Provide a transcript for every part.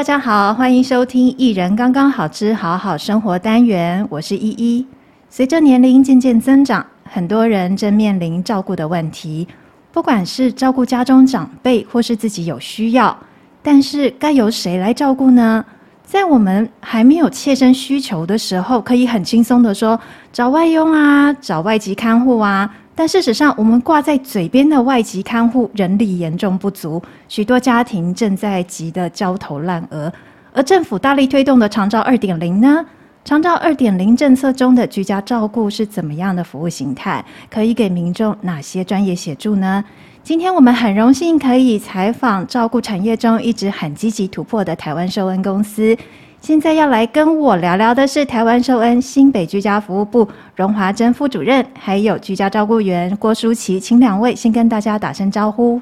大家好，欢迎收听《一人刚刚好之好好生活》单元，我是依依。随着年龄渐渐增长，很多人正面临照顾的问题，不管是照顾家中长辈，或是自己有需要，但是该由谁来照顾呢？在我们还没有切身需求的时候，可以很轻松地说找外佣啊，找外籍看护啊。但事实上，我们挂在嘴边的外籍看护人力严重不足，许多家庭正在急得焦头烂额。而政府大力推动的长照二点零呢？长照二点零政策中的居家照顾是怎么样的服务形态？可以给民众哪些专业协助呢？今天我们很荣幸可以采访照顾产业中一直很积极突破的台湾受恩公司。现在要来跟我聊聊的是台湾寿恩新北居家服务部荣华珍副主任，还有居家照顾员郭舒淇，请两位先跟大家打声招呼。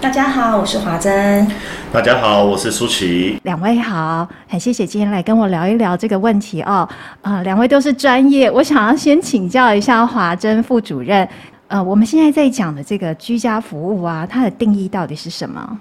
大家好，我是华珍。大家好，我是舒淇。两位好，很谢谢今天来跟我聊一聊这个问题哦。呃，两位都是专业，我想要先请教一下华珍副主任。呃，我们现在在讲的这个居家服务啊，它的定义到底是什么？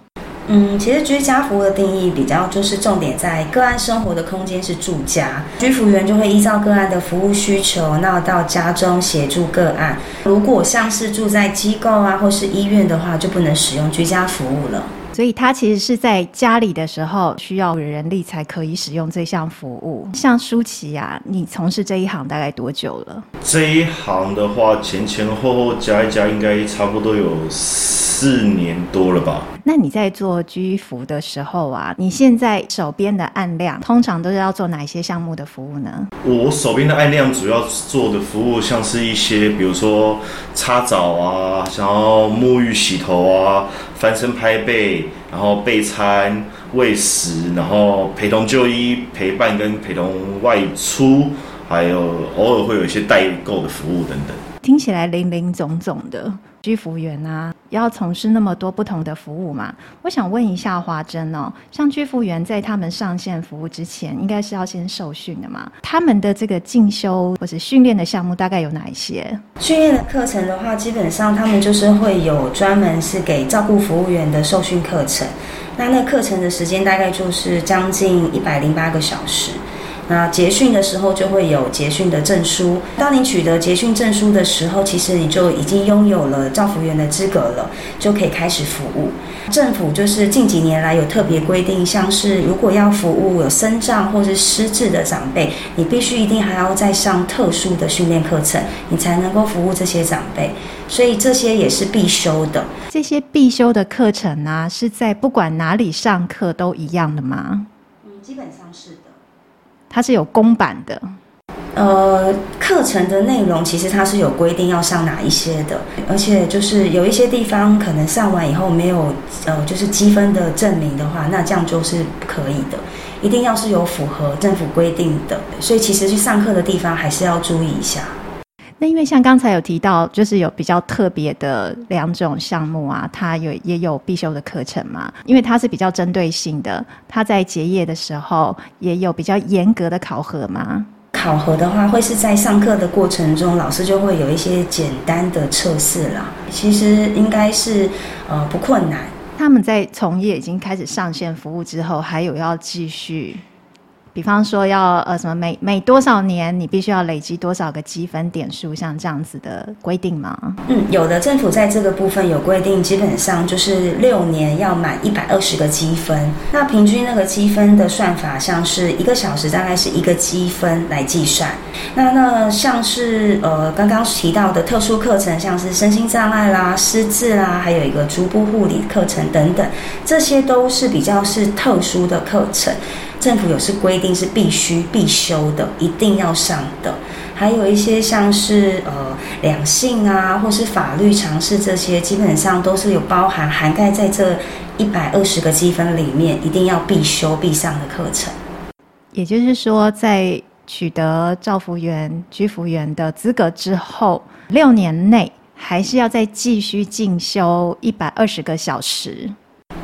嗯，其实居家服务的定义比较就是重点在个案生活的空间是住家，居服员就会依照个案的服务需求，那到家中协助个案。如果像是住在机构啊或是医院的话，就不能使用居家服务了。所以他其实是在家里的时候需要人力才可以使用这项服务。像舒淇啊，你从事这一行大概多久了？这一行的话，前前后后加一加，应该差不多有四年多了吧。那你在做居服的时候啊，你现在手边的案量通常都是要做哪些项目的服务呢？我手边的案量主要做的服务，像是一些比如说擦澡啊，然后沐浴洗头啊，翻身拍背。然后备餐、喂食，然后陪同就医、陪伴跟陪同外出，还有偶尔会有一些代购的服务等等。听起来林林总总的。居服员啊，要从事那么多不同的服务嘛？我想问一下华珍哦，像居服员在他们上线服务之前，应该是要先受训的嘛？他们的这个进修或者训练的项目大概有哪一些？训练的课程的话，基本上他们就是会有专门是给照顾服务员的受训课程。那那课程的时间大概就是将近一百零八个小时。那结训的时候就会有结训的证书。当你取得结训证书的时候，其实你就已经拥有了照服员的资格了，就可以开始服务。政府就是近几年来有特别规定，像是如果要服务有身障或是失智的长辈，你必须一定还要再上特殊的训练课程，你才能够服务这些长辈。所以这些也是必修的。这些必修的课程啊，是在不管哪里上课都一样的吗？它是有公版的，呃，课程的内容其实它是有规定要上哪一些的，而且就是有一些地方可能上完以后没有呃，就是积分的证明的话，那这样就是不可以的，一定要是有符合政府规定的，所以其实去上课的地方还是要注意一下。那因为像刚才有提到，就是有比较特别的两种项目啊，它有也有必修的课程嘛。因为它是比较针对性的，它在结业的时候也有比较严格的考核嘛。考核的话，会是在上课的过程中，老师就会有一些简单的测试啦。其实应该是呃不困难。他们在从业已经开始上线服务之后，还有要继续。比方说要呃什么每每多少年你必须要累积多少个积分点数，像这样子的规定吗？嗯，有的，政府在这个部分有规定，基本上就是六年要满一百二十个积分。那平均那个积分的算法，像是一个小时大概是一个积分来计算。那那像是呃刚刚提到的特殊课程，像是身心障碍啦、失智啦，还有一个足部护理课程等等，这些都是比较是特殊的课程。政府有是规定是必须必修的，一定要上的，还有一些像是呃两性啊，或是法律常识这些，基本上都是有包含涵盖在这一百二十个积分里面，一定要必修必上的课程。也就是说，在取得照服员、居服员的资格之后，六年内还是要再继续进修一百二十个小时。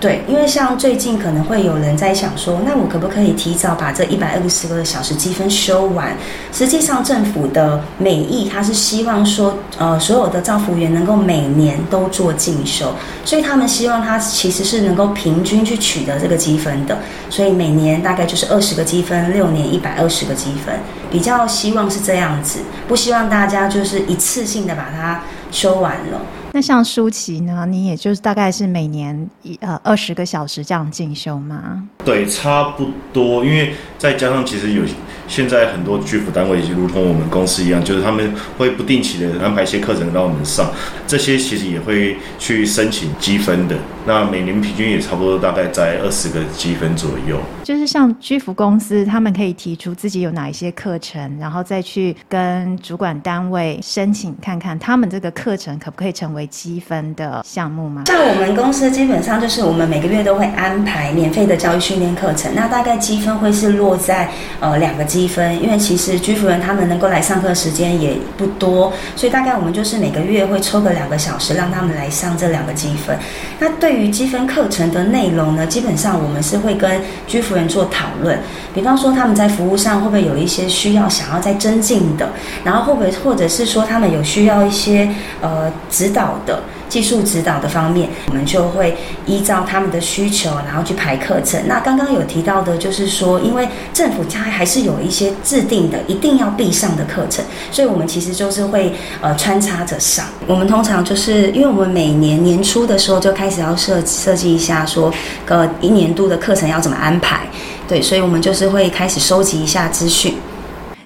对，因为像最近可能会有人在想说，那我可不可以提早把这一百二十个小时积分修完？实际上，政府的美意他是希望说，呃，所有的照服员能够每年都做进修，所以他们希望他其实是能够平均去取得这个积分的，所以每年大概就是二十个积分，六年一百二十个积分，比较希望是这样子，不希望大家就是一次性的把它修完了。那像舒淇呢？你也就是大概是每年一呃二十个小时这样进修吗？对，差不多。因为再加上其实有现在很多居服单位，也如同我们公司一样，就是他们会不定期的安排一些课程让我们上，这些其实也会去申请积分的。那每年平均也差不多大概在二十个积分左右。就是像居服公司，他们可以提出自己有哪一些课程，然后再去跟主管单位申请，看看他们这个课程可不可以成为。积分的项目吗？像我们公司基本上就是我们每个月都会安排免费的教育训练课程，那大概积分会是落在呃两个积积分，因为其实居服员他们能够来上课时间也不多，所以大概我们就是每个月会抽个两个小时让他们来上这两个积分。那对于积分课程的内容呢，基本上我们是会跟居服员做讨论，比方说他们在服务上会不会有一些需要想要再增进的，然后会不会或者是说他们有需要一些呃指导。的技术指导的方面，我们就会依照他们的需求，然后去排课程。那刚刚有提到的，就是说，因为政府它还是有一些制定的一定要必上的课程，所以我们其实就是会呃穿插着上。我们通常就是因为我们每年年初的时候就开始要设设计一下，说呃一年度的课程要怎么安排，对，所以我们就是会开始收集一下资讯。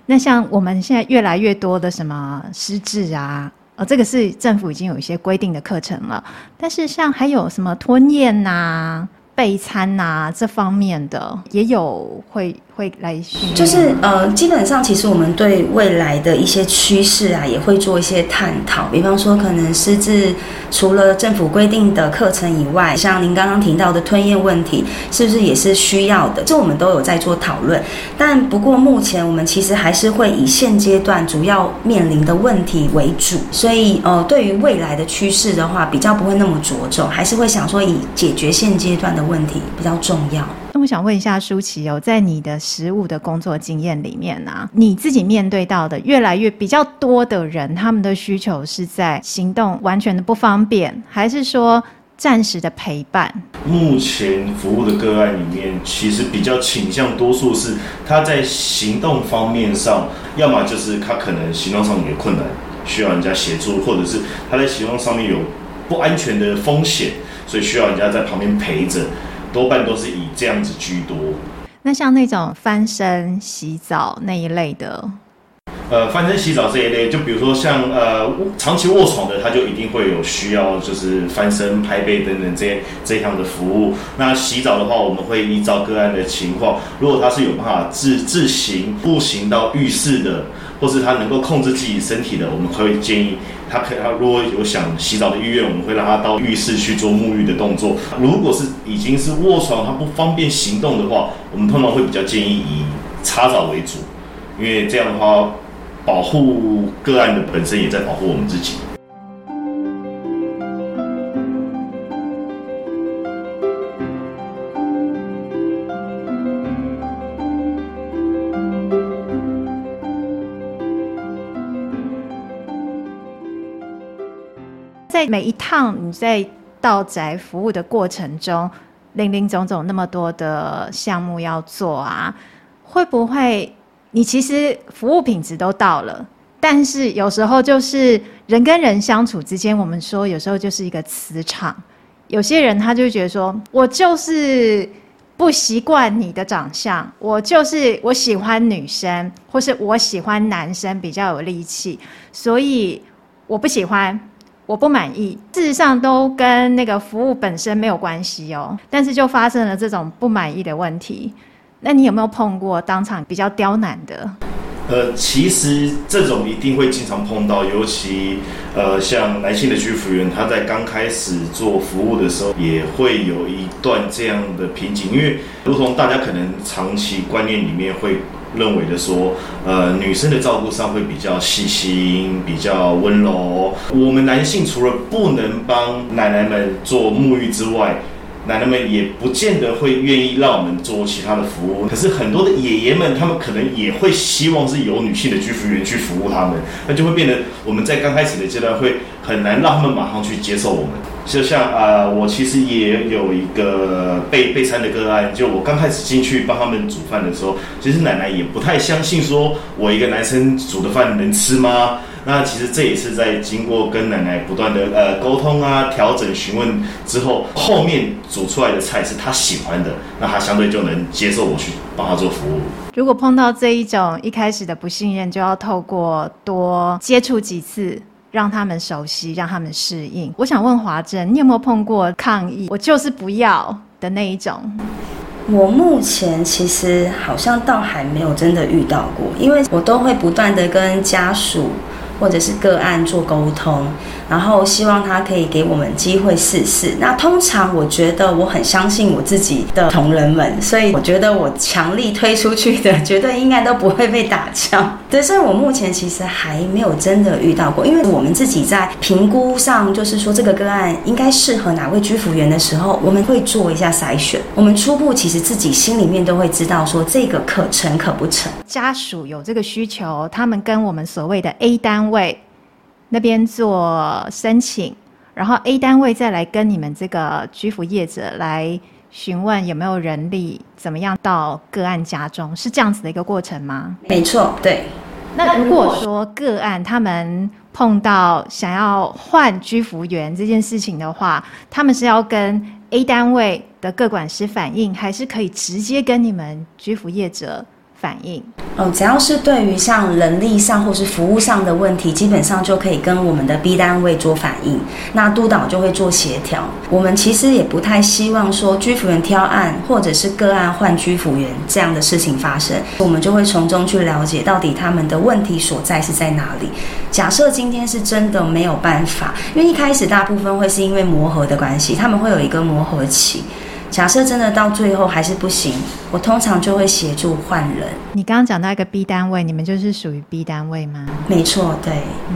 那像我们现在越来越多的什么失智啊。哦，这个是政府已经有一些规定的课程了，但是像还有什么吞咽呐、备餐呐、这方面的，也有会。会来训，就是呃，基本上其实我们对未来的一些趋势啊，也会做一些探讨。比方说，可能失智除了政府规定的课程以外，像您刚刚提到的吞咽问题，是不是也是需要的？这我们都有在做讨论。但不过目前我们其实还是会以现阶段主要面临的问题为主，所以呃，对于未来的趋势的话，比较不会那么着重，还是会想说以解决现阶段的问题比较重要。我想问一下舒淇哦，在你的实务的工作经验里面呢、你自己面对到的越来越比较多的人，他们的需求是在行动完全的不方便，还是说暂时的陪伴？目前服务的个案里面，其实比较倾向多数是他在行动方面上，要么就是他可能行动上面有困难，需要人家协助，或者是他在行动上面有不安全的风险，所以需要人家在旁边陪着。多半都是以这样子居多。那像那种翻身、洗澡那一类的，呃，翻身、洗澡这一类，就比如说像呃长期卧床的，他就一定会有需要，就是翻身、拍背等等这些这样的服务。那洗澡的话，我们会依照个案的情况，如果他是有办法自自行步行到浴室的，或是他能够控制自己身体的，我们会建议。他可他如果有想洗澡的意愿，我们会让他到浴室去做沐浴的动作。如果是已经是卧床，他不方便行动的话，我们通常会比较建议以擦澡为主，因为这样的话，保护个案的本身也在保护我们自己。每一趟你在到宅服务的过程中，林林总总那么多的项目要做啊，会不会你其实服务品质都到了，但是有时候就是人跟人相处之间，我们说有时候就是一个磁场，有些人他就觉得说，我就是不习惯你的长相，我就是我喜欢女生，或是我喜欢男生比较有力气，所以我不喜欢。我不满意，事实上都跟那个服务本身没有关系哦，但是就发生了这种不满意的问题。那你有没有碰过当场比较刁难的？呃，其实这种一定会经常碰到，尤其呃像男性的居服员，他在刚开始做服务的时候，也会有一段这样的瓶颈，因为如同大家可能长期观念里面会。认为的说，呃，女生的照顾上会比较细心，比较温柔。我们男性除了不能帮奶奶们做沐浴之外，奶奶们也不见得会愿意让我们做其他的服务。可是很多的爷爷们，他们可能也会希望是由女性的居服员去服务他们，那就会变得我们在刚开始的阶段会很难让他们马上去接受我们。就像啊、我其实也有一个备备餐的个案，就我刚开始进去帮他们煮饭的时候，其实奶奶也不太相信，说我一个男生煮的饭能吃吗？那其实这也是在经过跟奶奶不断的呃沟通啊、调整、询问之后，后面煮出来的菜是他喜欢的，那他相对就能接受我去帮他做服务。如果碰到这一种一开始的不信任，就要透过多接触几次。让他们熟悉，让他们适应。我想问华珍，你有没有碰过抗议？我就是不要的那一种。我目前其实好像倒还没有真的遇到过，因为我都会不断的跟家属或者是个案做沟通。然后希望他可以给我们机会试试。那通常我觉得我很相信我自己的同仁们，所以我觉得我强力推出去的，绝对应该都不会被打枪。对，所以我目前其实还没有真的遇到过，因为我们自己在评估上，就是说这个个案应该适合哪位居服员的时候，我们会做一下筛选。我们初步其实自己心里面都会知道说这个可成可不成。家属有这个需求，他们跟我们所谓的 A 单位。那边做申请，然后 A 单位再来跟你们这个居服业者来询问有没有人力，怎么样到个案家中，是这样子的一个过程吗？没错，对。那如果说个案他们碰到想要换居服员这件事情的话，他们是要跟 A 单位的个管师反映，还是可以直接跟你们居服业者反应哦，只要是对于像人力上或是服务上的问题，基本上就可以跟我们的 B 单位做反应，那督导就会做协调。我们其实也不太希望说居服员挑案或者是个案换居服员这样的事情发生，我们就会从中去了解到底他们的问题所在是在哪里。假设今天是真的没有办法，因为一开始大部分会是因为磨合的关系，他们会有一个磨合期。假设真的到最后还是不行，我通常就会协助换人。你刚刚讲到一个 B 单位，你们就是属于 B 单位吗？没错，对，嗯，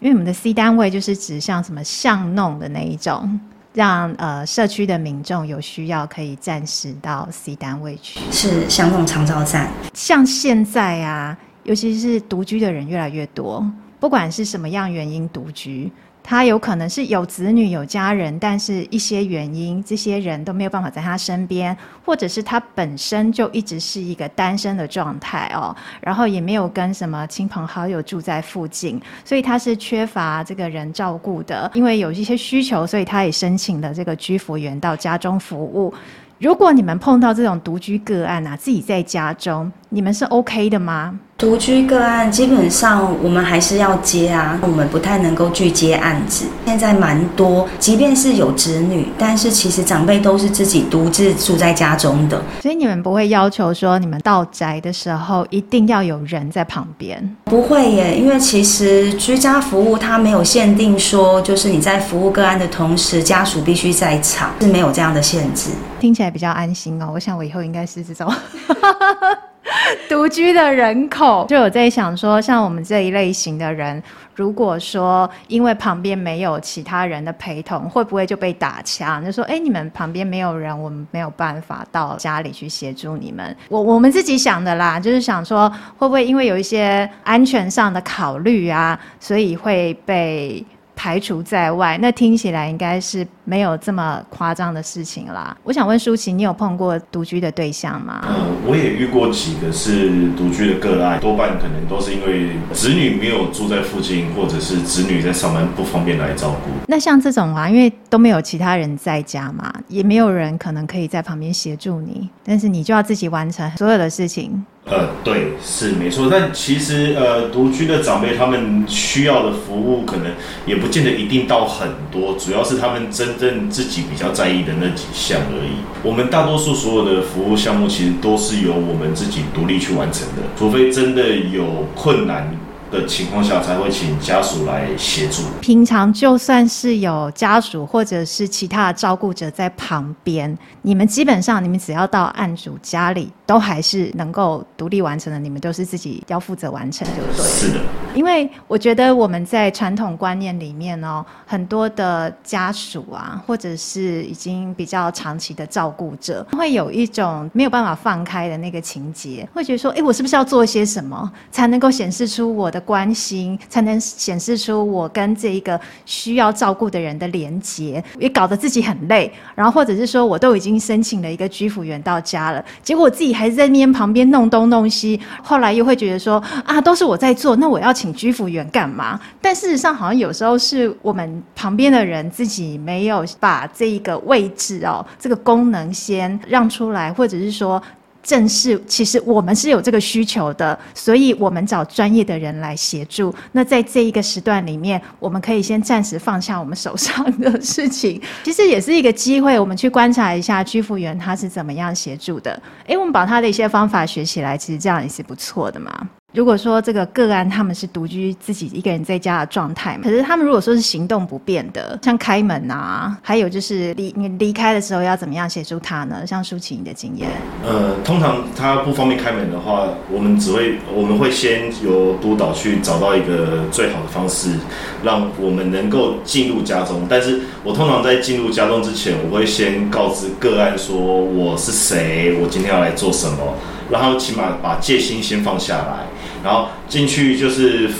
因为我们的 C 单位就是指像什么巷弄的那一种，让呃社区的民众有需要可以暂时到 C 单位去，是巷弄长照站。像现在啊，尤其是独居的人越来越多，不管是什么样原因独居。他有可能是有子女、有家人，但是一些原因，这些人都没有办法在他身边，或者是他本身就一直是一个单身的状态哦，然后也没有跟什么亲朋好友住在附近，所以他是缺乏这个人照顾的。因为有一些需求，所以他也申请了这个居服员到家中服务。如果你们碰到这种独居个案啊，自己在家中，你们是 OK 的吗？独居个案基本上我们还是要接啊，我们不太能够拒接案子。现在蛮多，即便是有子女，但是其实长辈都是自己独自住在家中的。所以你们不会要求说，你们到宅的时候一定要有人在旁边？不会耶，因为其实居家服务它没有限定说，就是你在服务个案的同时，家属必须在场，是没有这样的限制。听起来比较安心哦。我想我以后应该是这种。独居的人口，就有在想说，像我们这一类型的人，如果说因为旁边没有其他人的陪同，会不会就被打枪？就说，哎，你们旁边没有人，我们没有办法到家里去协助你们。我我们自己想的啦，就是想说，会不会因为有一些安全上的考虑啊，所以会被。排除在外，那听起来应该是没有这么夸张的事情啦。我想问舒淇，你有碰过独居的对象吗？嗯，我也遇过几个是独居的个案，多半可能都是因为子女没有住在附近，或者是子女在上班不方便来照顾。那像这种啊，因为都没有其他人在家嘛，也没有人可能可以在旁边协助你，但是你就要自己完成所有的事情。呃，对，是没错，但其实呃，独居的长辈他们需要的服务可能也不见得一定到很多，主要是他们真正自己比较在意的那几项而已。我们大多数所有的服务项目其实都是由我们自己独立去完成的，除非真的有困难的情况下，才会请家属来协助。平常就算是有家属或者是其他的照顾者在旁边，你们基本上你们只要到案主家里，都还是能够独立完成的。你们都是自己要负责完成，对不对？是的。因为我觉得我们在传统观念里面哦，很多的家属啊，或者是已经比较长期的照顾者，会有一种没有办法放开的那个情节，会觉得说，哎，我是不是要做一些什么，才能够显示出我的关心，才能显示出我跟这一个需要照顾的人的连结，也搞得自己很累。然后或者是说，我都已经申请了一个居服员到家了，结果自己还在那边旁边弄东弄西，后来又会觉得说，啊，都是我在做，那我要请。居服员干嘛？但事实上，好像有时候是我们旁边的人自己没有把这一个位置哦，这个功能先让出来，或者是说，正是其实我们是有这个需求的，所以我们找专业的人来协助。那在这一个时段里面，我们可以先暂时放下我们手上的事情，其实也是一个机会，我们去观察一下居服员他是怎么样协助的。诶，我们把他的一些方法学起来，其实这样也是不错的嘛。如果说这个个案他们是独居自己一个人在家的状态，可是他们如果说是行动不便的，像开门啊，还有就是离你离开的时候要怎么样协助他呢？像舒淇你的经验，呃，通常他不方便开门的话，我们只会我们会先由督导去找到一个最好的方式，让我们能够进入家中。但是我通常在进入家中之前，我会先告知个案说我是谁，我今天要来做什么，然后起码把戒心先放下来。然后进去就是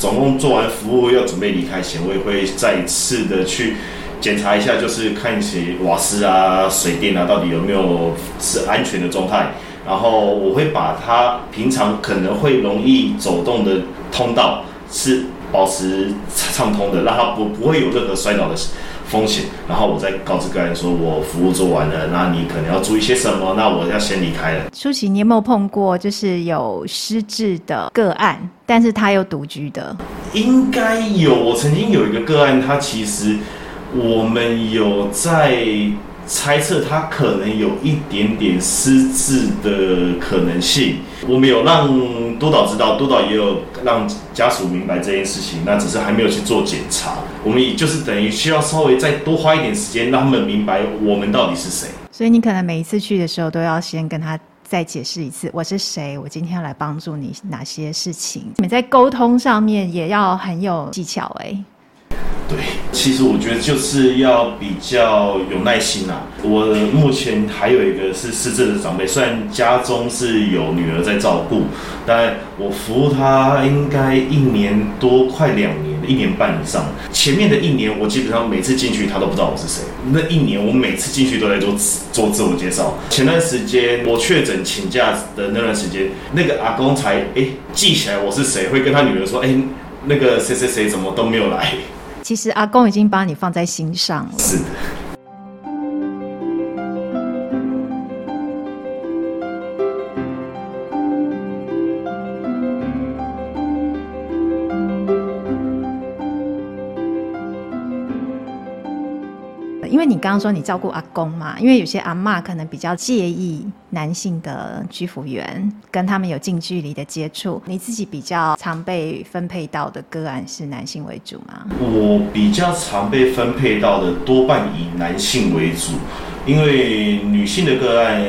总共做完服务要准备离开前，我也会再一次的去检查一下，就是看一些瓦斯啊、水电啊到底有没有是安全的状态。然后我会把它平常可能会容易走动的通道是保持畅通的，让它不不会有任何摔倒的风险，然后我再告知个人说，我服务做完了，那你可能要注意些什么？那我要先离开了。舒淇，你有没有碰过就是有失智的个案，但是他又独居的？应该有，我曾经有一个个案，他其实我们有在。猜测他可能有一点点失智的可能性，我们有让督导知道，督导也有让家属明白这件事情，那只是还没有去做检查。我们也就是等于需要稍微再多花一点时间，让他们明白我们到底是谁。所以你可能每一次去的时候，都要先跟他再解释一次，我是谁，我今天要来帮助你哪些事情。你们在沟通上面也要很有技巧哎、对，其实我觉得就是要比较有耐心啊。我目前还有一个是失智的长辈，虽然家中是有女儿在照顾，但我服务他应该一年多，快两年，一年半以上。前面的一年，我基本上每次进去，他都不知道我是谁。那一年，我每次进去都在做做自我介绍。前段时间我确诊请假的那段时间，那个阿公才哎记起来我是谁，会跟他女儿说：“哎，那个谁谁谁怎么都没有来。”其实阿公已经把你放在心上了。是。因为你刚刚说你照顾阿公嘛，因为有些阿嬷可能比较介意男性的居服员跟他们有近距离的接触。你自己比较常被分配到的个案是男性为主吗？我比较常被分配到的多半以男性为主，因为女性的个案。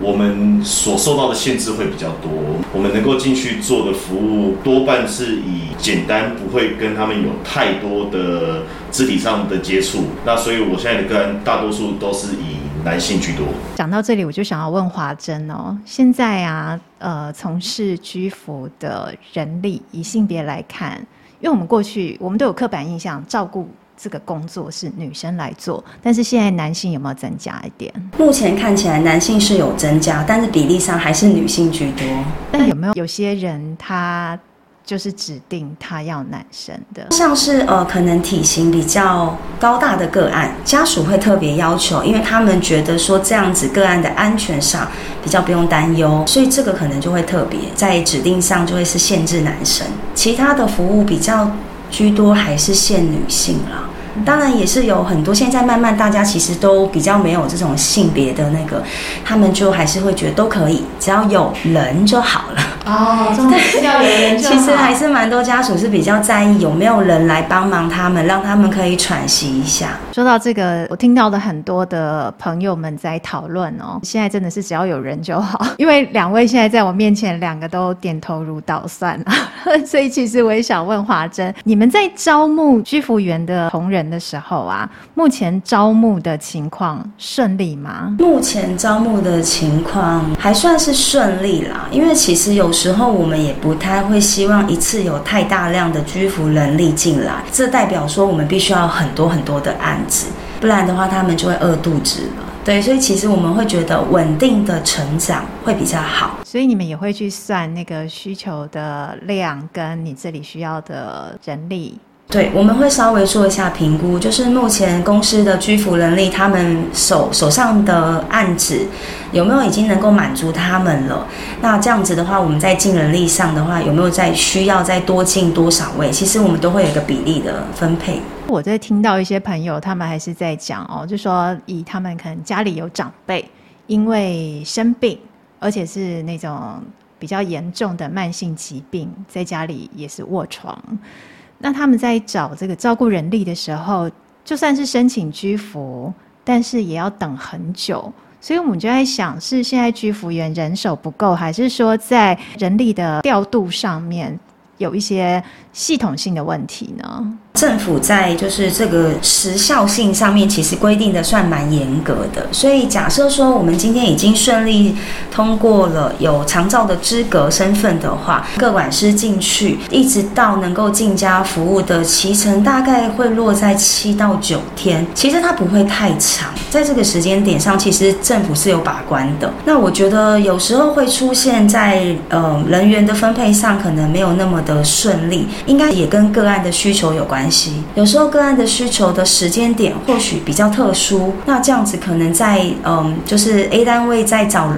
我们所受到的限制会比较多，我们能够进去做的服务多半是以简单，不会跟他们有太多的肢体上的接触。那所以我现在的个案大多数都是以男性居多。讲到这里，我就想要问华珍哦，现在啊，呃，从事居服的人力以性别来看，因为我们过去我们都有刻板印象，照顾。这个工作是女生来做，但是现在男性有没有增加一点？目前看起来男性是有增加，但是比例上还是女性居多。但有没有有些人他就是指定他要男生的？像是呃，可能体型比较高大的个案，家属会特别要求，因为他们觉得说这样子个案的安全上比较不用担忧，所以这个可能就会特别在指定上就会是限制男生，其他的服务比较居多还是限女性了。当然也是有很多，现在慢慢大家其实都比较没有这种性别的那个，他们就还是会觉得都可以，只要有人就好了。哦，重点是要有人就。其实还是蛮多家属是比较在意有没有人来帮忙他们，让他们可以喘息一下。说到这个，我听到的很多的朋友们在讨论哦，现在真的是只要有人就好，因为两位现在在我面前，两个都点头如捣蒜啊，所以其实我也想问华珍，你们在招募居服员的同仁的时候啊，目前招募的情况顺利吗？目前招募的情况还算是顺利啦，因为其实有时候我们也不太会希望一次有太大量的居服人力进来，这代表说我们必须要很多很多的案子，不然的话他们就会饿肚子了。对，所以其实我们会觉得稳定的成长会比较好。所以你们也会去算那个需求的量，跟你这里需要的人力。对，我们会稍微做一下评估，就是目前公司的居服能力，他们手手上的案子有没有已经能够满足他们了？那这样子的话，我们在进人力上的话，有没有再需要再多进多少位？其实我们都会有一个比例的分配。我在听到一些朋友，他们还是在讲哦，就说以他们可能家里有长辈，因为生病，而且是那种比较严重的慢性疾病，在家里也是卧床。那他们在找这个照顾人力的时候，就算是申请居服，但是也要等很久。所以我们就在想，是现在居服员人手不够，还是说在人力的调度上面有一些系统性的问题呢？政府在就是这个时效性上面，其实规定的算蛮严格的。所以假设说我们今天已经顺利通过了有长照的资格身份的话，个管师进去，一直到能够进家服务的期程，大概会落在七到九天。其实它不会太长，在这个时间点上，其实政府是有把关的。那我觉得有时候会出现在呃人员的分配上，可能没有那么的顺利，应该也跟个案的需求有关。关系，有时候个案的需求的时间点或许比较特殊，那这样子可能在嗯，就是 A 单位在找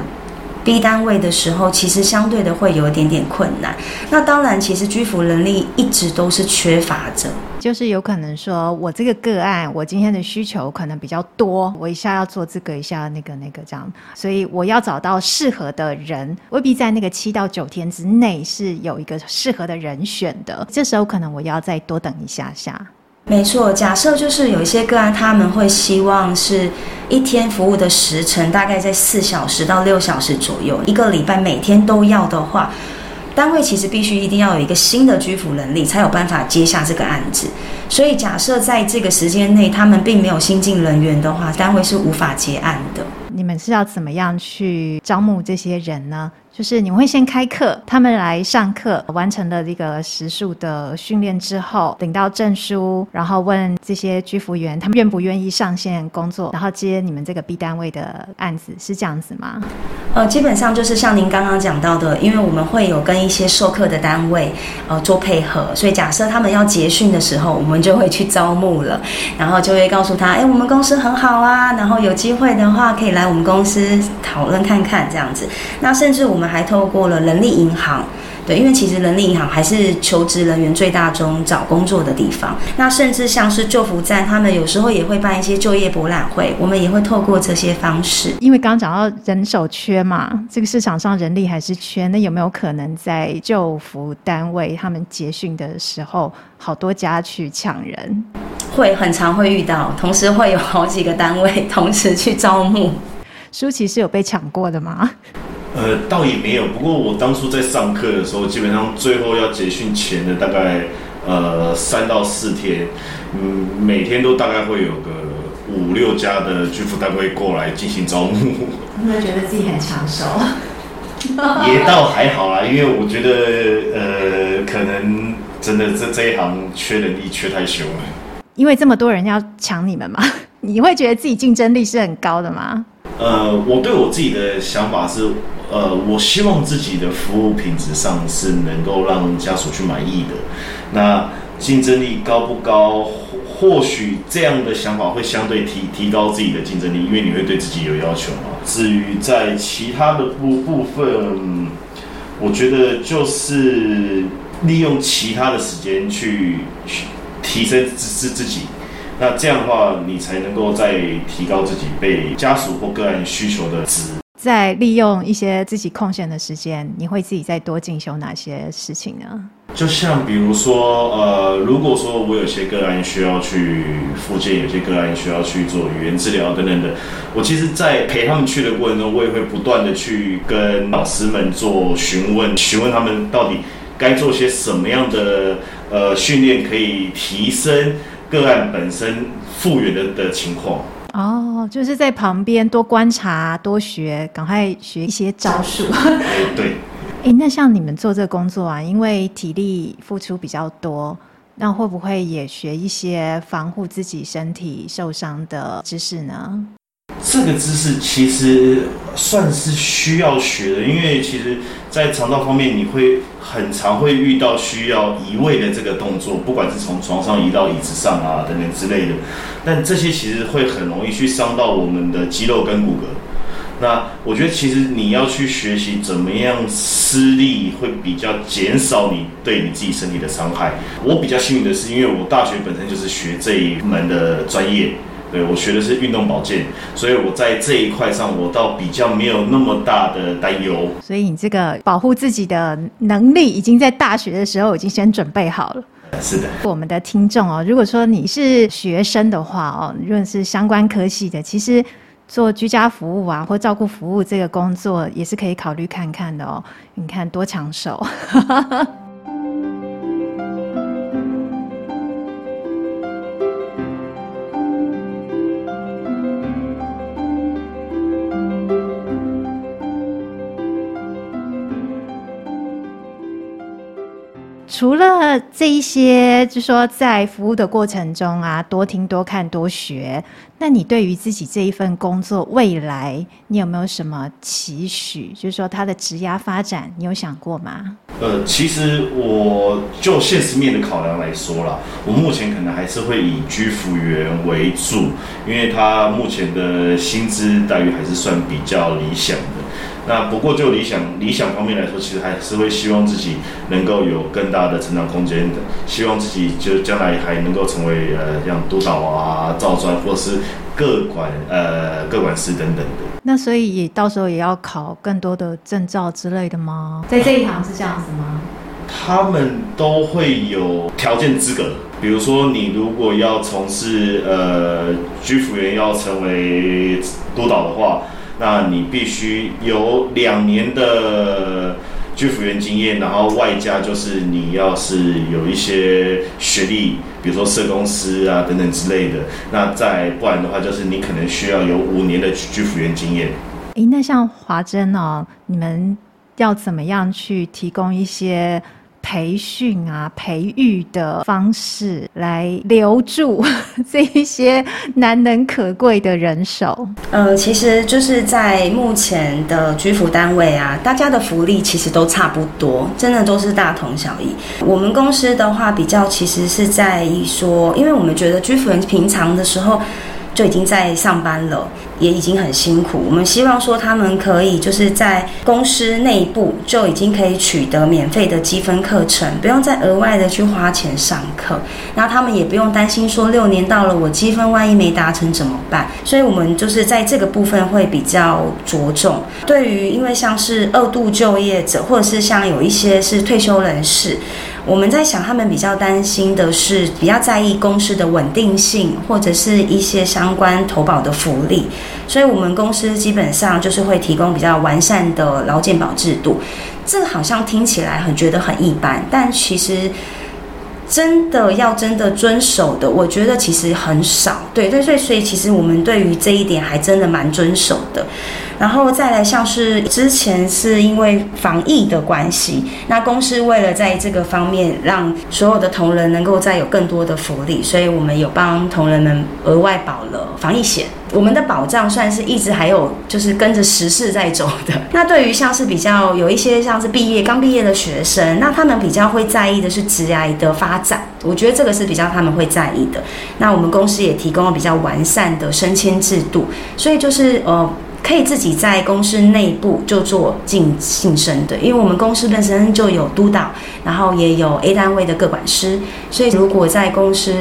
B 单位的时候，其实相对的会有一点点困难。那当然，其实居服能力一直都是缺乏着。就是有可能说，我这个个案，我今天的需求可能比较多，我一下要做这个，一下那个那个这样，所以我要找到适合的人，未必在那个七到九天之内是有一个适合的人选的。这时候可能我要再多等一下下。没错，假设就是有一些个案，他们会希望是一天服务的时程大概在四小时到六小时左右，一个礼拜每天都要的话。单位其实必须一定要有一个新的居服能力，才有办法接下这个案子。所以假设在这个时间内，他们并没有新进人员的话，单位是无法结案的。你们是要怎么样去招募这些人呢？就是你们会先开课，他们来上课，完成了这个时数的训练之后，领到证书，然后问这些居服员他们愿不愿意上线工作，然后接你们这个 B 单位的案子，是这样子吗？呃，基本上就是像您刚刚讲到的，因为我们会有跟一些授课的单位呃做配合，所以假设他们要结训的时候，我们就会去招募了，然后就会告诉他，哎，我们公司很好啊，然后有机会的话可以来我们公司讨论看看这样子，那甚至我们。还透过了人力银行，对，因为其实人力银行还是求职人员最大宗找工作的地方。那甚至像是就服站，他们有时候也会办一些就业博览会，我们也会透过这些方式。因为刚刚讲到人手缺嘛，这个市场上人力还是缺，那有没有可能在就服单位他们结训的时候，好多家去抢人？会很常会遇到，同时会有好几个单位同时去招募。舒淇是有被抢过的吗？呃，倒也没有。不过我当初在上课的时候，基本上最后要结训前的大概呃三到四天，嗯，每天都大概会有个五六家的居服单位过来进行招募。有没有觉得自己很抢手？也倒还好啦，因为我觉得呃，可能真的这这一行缺人力缺太凶了。因为这么多人要抢你们嘛，你会觉得自己竞争力是很高的吗？呃，我对我自己的想法是，呃，我希望自己的服务品质上是能够让家属去满意的。那竞争力高不高？或许这样的想法会相对提提高自己的竞争力，因为你会对自己有要求嘛。至于在其他的部部分，我觉得就是利用其他的时间去提升自自自己。那这样的话，你才能够再提高自己被家属或个案需求的值。在利用一些自己空闲的时间，你会自己再多进修哪些事情呢？就像比如说，呃，如果说我有些个案需要去复健，有些个案需要去做语言治疗等等的，我其实，在陪他们去的过程中，我也会不断的去跟老师们做询问，询问他们到底该做些什么样的呃训练，可以提升个案本身复原的的情况。哦，就是在旁边多观察、多学，赶快学一些招数。对。哎，那像你们做这个工作啊，因为体力付出比较多，那会不会也学一些防护自己身体受伤的知识呢？这个知识其实算是需要学的，因为其实，在肠道方面，你会很常会遇到需要移位的这个动作，不管是从床上移到椅子上啊等等之类的，但这些其实会很容易去伤到我们的肌肉跟骨骼。那我觉得，其实你要去学习怎么样施力，会比较减少你对你自己身体的伤害。我比较幸运的是，因为我大学本身就是学这一门的专业。对，我学的是运动保健，所以我在这一块上，我倒比较没有那么大的担忧。所以你这个保护自己的能力，已经在大学的时候已经先准备好了。是的，我们的听众哦，如果说你是学生的话哦，如果是相关科系的，其实做居家服务啊，或照顾服务这个工作，也是可以考虑看看的哦。你看多抢手。除了这一些，就是说在服务的过程中啊，多听、多看、多学。那你对于自己这一份工作未来，你有没有什么期许？就是说他的职涯发展，你有想过吗？呃，其实我就现实面的考量来说啦，我目前可能还是会以居服员为主，因为他目前的薪资待遇还是算比较理想的。那不过就理想理想方面来说，其实还是会希望自己能够有更大的成长空间的，希望自己就将来还能够成为呃像督导啊、造专或是各管呃各管师等等的。那所以也到时候也要考更多的证照之类的吗？在这一行是这样子吗？他们都会有条件资格，比如说你如果要从事呃居服员要成为督导的话。那你必须有两年的居服员经验，然后外加就是你要是有一些学历，比如说社公司啊等等之类的。那再不然的话，就是你可能需要有五年的居服员经验。诶，那像华珍哦，你们要怎么样去提供一些？培训啊，培育的方式来留住 这一些难能可贵的人手。呃，其实就是在目前的居服单位啊，大家的福利其实都差不多，真的都是大同小异。我们公司的话，比较其实是在于说，因为我们觉得居服员平常的时候。就已经在上班了，也已经很辛苦。我们希望说他们可以就是在公司内部就已经可以取得免费的积分课程，不用再额外的去花钱上课。然后他们也不用担心说六年到了我积分万一没达成怎么办？所以我们就是在这个部分会比较着重。对于因为像是二度就业者，或者是像有一些是退休人士。我们在想，他们比较担心的是，比较在意公司的稳定性，或者是一些相关投保的福利。所以，我们公司基本上就是会提供比较完善的劳健保制度。这个好像听起来很觉得很一般，但其实真的要真的遵守的，我觉得其实很少。对对对，所以其实我们对于这一点还真的蛮遵守的。然后再来，像是之前是因为防疫的关系，那公司为了在这个方面让所有的同仁能够再有更多的福利，所以我们有帮同仁们额外保了防疫险。我们的保障算是一直还有就是跟着时事在走的。那对于像是比较有一些像是毕业刚毕业的学生，那他们比较会在意的是职涯的发展，我觉得这个是比较他们会在意的。那我们公司也提供了比较完善的升迁制度，所以就是呃。可以自己在公司内部就做晋晋升的，因为我们公司本身就有督导，然后也有 A 单位的各管师，所以如果在公司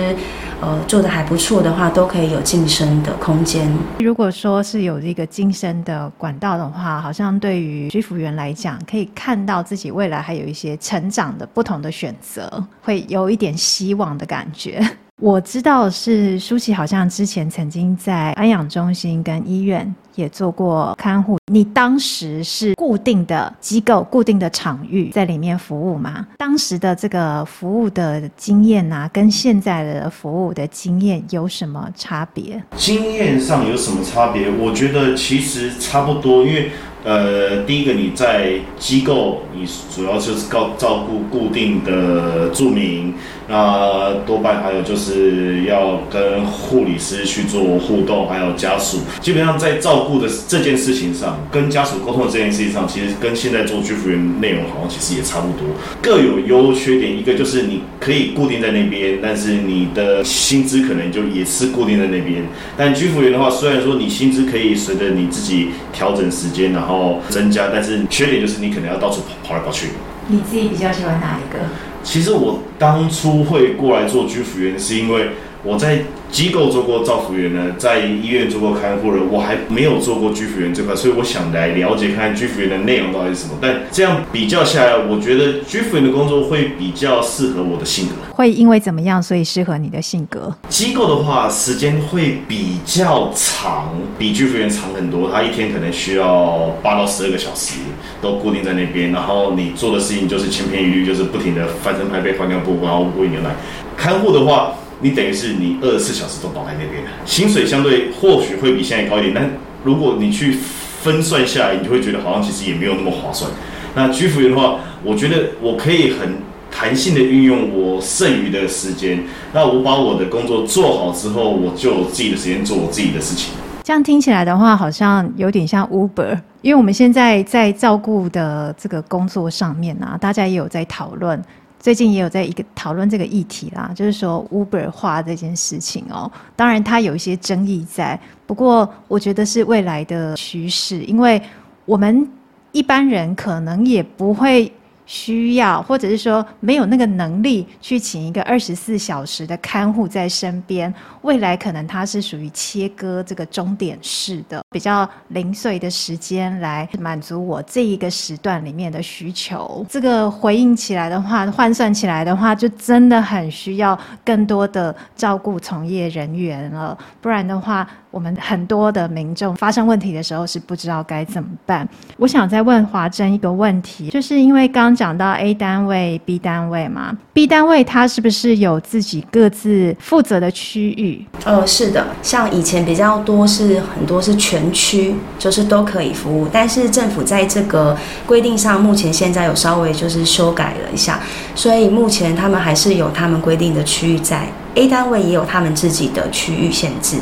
呃做得还不错的话，都可以有晋升的空间。如果说是有这个晋升的管道的话，好像对于居服员来讲，可以看到自己未来还有一些成长的不同的选择，会有一点希望的感觉。我知道是舒淇，好像之前曾经在安养中心跟医院也做过看护。你当时是固定的机构、固定的场域在里面服务吗？当时的这个服务的经验啊，跟现在的服务的经验有什么差别？经验上有什么差别？我觉得其实差不多，因为。呃，第一个你在机构，你主要就是告照顾固定的住民，那多半还有就是要跟护理师去做互动，还有家属。基本上在照顾的这件事情上，跟家属沟通的这件事情上，其实跟现在做居服员内容好像其实也差不多，各有优缺点。一个就是你可以固定在那边，但是你的薪资可能就也是固定在那边。但居服员的话，虽然说你薪资可以随着你自己调整时间，然后哦，增加，但是缺点就是你可能要到处跑跑来跑去。你自己比较喜欢哪一个？其实我当初会过来做居服员，是因为我在机构做过照服员呢，在医院做过看护人，我还没有做过居服员这块，所以我想来了解看看居服员的内容到底是什么。但这样比较下来，我觉得居服员的工作会比较适合我的性格。会因为怎么样，所以适合你的性格？机构的话，时间会比较长，比居服员长很多。他一天可能需要八到十二个小时，都固定在那边。然后你做的事情就是千篇一律，就是不停的翻身拍背、换尿布，然后喂牛奶。看护的话。你等于是你二十四小时都倒在那边，薪水相对或许会比现在高一点，但如果你去分算下来，你就会觉得好像其实也没有那么划算。那居服员的话，我觉得我可以很弹性的运用我剩余的时间，那我把我的工作做好之后，我就有自己的时间做我自己的事情。这样听起来的话，好像有点像 Uber，因为我们现在在照顾的这个工作上面啊，大家也有在讨论。最近也有在一个讨论这个议题啦，就是说 Uber 化这件事情哦，当然它有一些争议在，不过我觉得是未来的趋势，因为我们一般人可能也不会。需要，或者是说没有那个能力去请一个二十四小时的看护在身边。未来可能它是属于切割这个终点式的，比较零碎的时间来满足我这一个时段里面的需求。这个回应起来的话，换算起来的话，就真的很需要更多的照顾从业人员了。不然的话，我们很多的民众发生问题的时候是不知道该怎么办。我想再问华珍一个问题，就是因为刚讲到 A 单位、B 单位嘛，B 单位它是不是有自己各自负责的区域？呃，是的，像以前比较多是很多是全区，就是都可以服务，但是政府在这个规定上，目前现在有稍微就是修改了一下，所以目前他们还是有他们规定的区域在，A 单位也有他们自己的区域限制。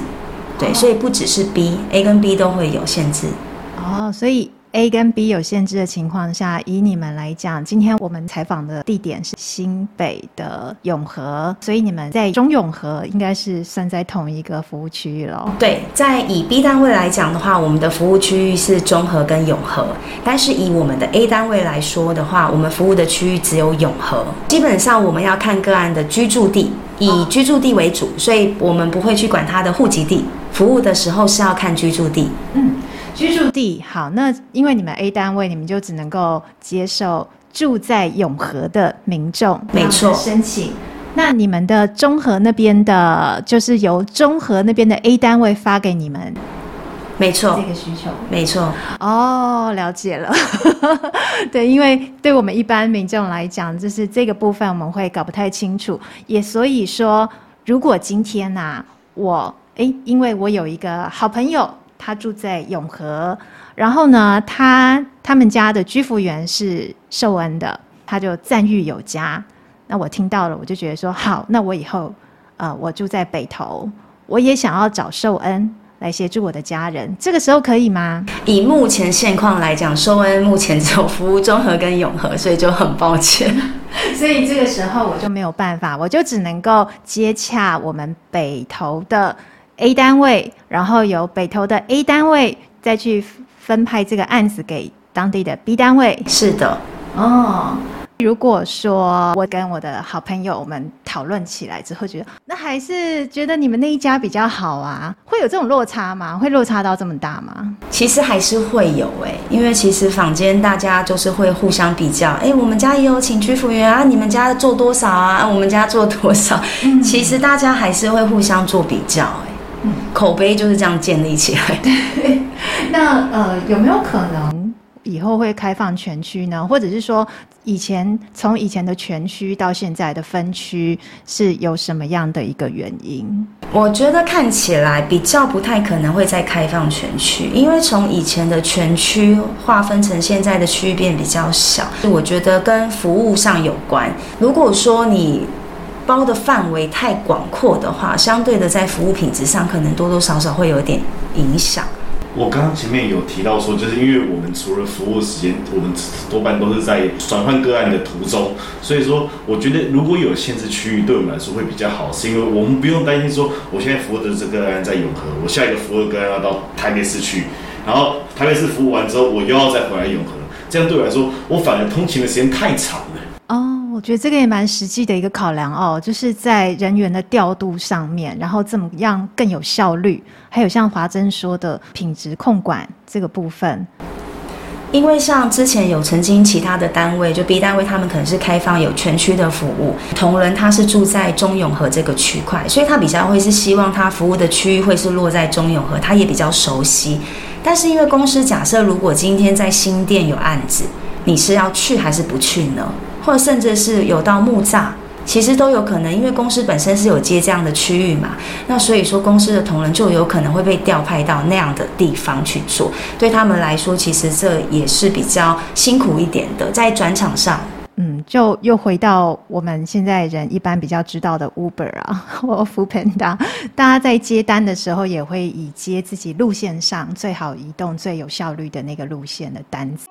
对，所以不只是 B，A 跟 B 都会有限制。哦，所以 A 跟 B 有限制的情况下，以你们来讲，今天我们采访的地点是新北的永和，所以你们在中永和应该是算在同一个服务区域喽。对，在以 B 单位来讲的话，我们的服务区域是中和跟永和，但是以我们的 A 单位来说的话，我们服务的区域只有永和。基本上我们要看个案的居住地，以居住地为主，所以我们不会去管他的户籍地。服务的时候是要看居住地，嗯，居住地好。那因为你们 A 单位，你们就只能够接受住在永和的民众，没错，申请。那你们的中和那边的，就是由中和那边的 A 单位发给你们，没错，这个需求，没错。哦，了解了。对，因为对我们一般民众来讲，就是这个部分我们会搞不太清楚。也所以说，如果今天呐、啊，我。诶，因为我有一个好朋友，他住在永和，然后呢，他他们家的居服员是受恩的，他就赞誉有加。那我听到了，我就觉得说好，那我以后，呃，我住在北投，我也想要找受恩来协助我的家人，这个时候可以吗？以目前现况来讲，受恩目前只有服务中和跟永和，所以就很抱歉。所以这个时候我就没有办法，我就只能够接洽我们北投的。A 单位，然后由北投的 A 单位再去分派这个案子给当地的 B 单位。是的，哦。如果说我跟我的好朋友我们讨论起来之后，觉得那还是觉得你们那一家比较好啊？会有这种落差吗？会落差到这么大吗？其实还是会有哎、欸，因为其实坊间大家就是会互相比较，哎、欸，我们家也有请居服员啊，你们家做多少啊？我们家做多少？嗯、其实大家还是会互相做比较哎、欸，嗯，口碑就是这样建立起来对。那呃，有没有可能以后会开放全区呢？或者是说，以前从以前的全区到现在的分区，是有什么样的一个原因？我觉得看起来比较不太可能会再开放全区，因为从以前的全区划分成现在的区域变比较小。我觉得跟服务上有关。如果说你包的范围太广阔的话，相对的在服务品质上可能多多少少会有点影响。我刚刚前面有提到说，就是因为我们除了服务时间，我们多半都是在转换个案的途中，所以说我觉得如果有限制区域，对我们来说会比较好，是因为我们不用担心说，我现在服务的这个案在永和，我下一个服务的个案要到台北市去，然后台北市服务完之后，我又要再回来永和，这样对我来说，我反而通勤的时间太长了。我觉得这个也蛮实际的一个考量哦，就是在人员的调度上面，然后怎么样更有效率，还有像华珍说的品质控管这个部分。因为像之前有曾经其他的单位，就 B 单位，他们可能是开放有全区的服务，同仁他是住在中永和这个区块，所以他比较会是希望他服务的区域会是落在中永和，他也比较熟悉。但是因为公司假设如果今天在新店有案子，你是要去还是不去呢？或者甚至是有到木栅，其实都有可能，因为公司本身是有接这样的区域嘛，那所以说公司的同仁就有可能会被调派到那样的地方去做，对他们来说，其实这也是比较辛苦一点的，在转场上，嗯，就又回到我们现在人一般比较知道的 Uber 啊，或 f o o p a n d a 大家在接单的时候也会以接自己路线上最好移动、最有效率的那个路线的单子。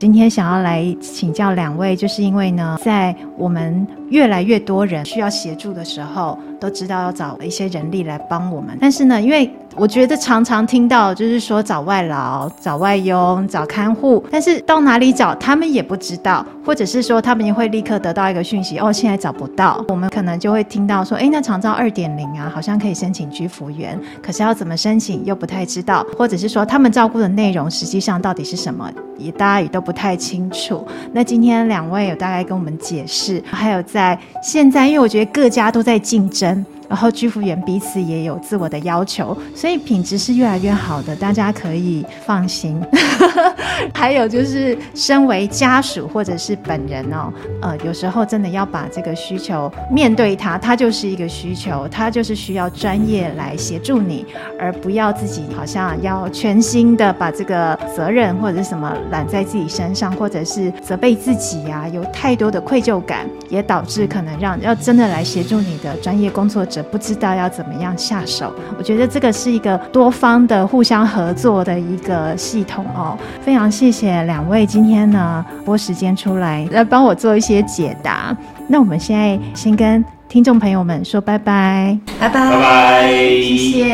今天想要来请教两位，就是因为呢，在我们越来越多人需要协助的时候，都知道要找一些人力来帮我们。但是呢，因为我觉得常常听到就是说找外劳、找外佣、找看护，但是到哪里找他们也不知道，或者是说他们也会立刻得到一个讯息，哦，现在找不到。我们可能就会听到说，诶，那长照二点零啊，好像可以申请居服员，可是要怎么申请又不太知道，或者是说他们照顾的内容实际上到底是什么，也大家也都不太清楚。那今天两位有大概跟我们解释，还有在现在，因为我觉得各家都在竞争。然后居服员彼此也有自我的要求，所以品质是越来越好的，大家可以放心。还有就是，身为家属或者是本人哦，呃，有时候真的要把这个需求面对它，它就是一个需求，它就是需要专业来协助你，而不要自己好像要全心的把这个责任或者是什么揽在自己身上，或者是责备自己呀、啊，有太多的愧疚感，也导致可能让要真的来协助你的专业工作者者。不知道要怎么样下手，我觉得这个是一个多方的互相合作的一个系统哦。非常谢谢两位今天呢拨时间出来来帮我做一些解答。那我们现在先跟听众朋友们说拜拜，拜拜，拜拜，谢谢，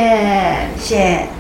谢谢。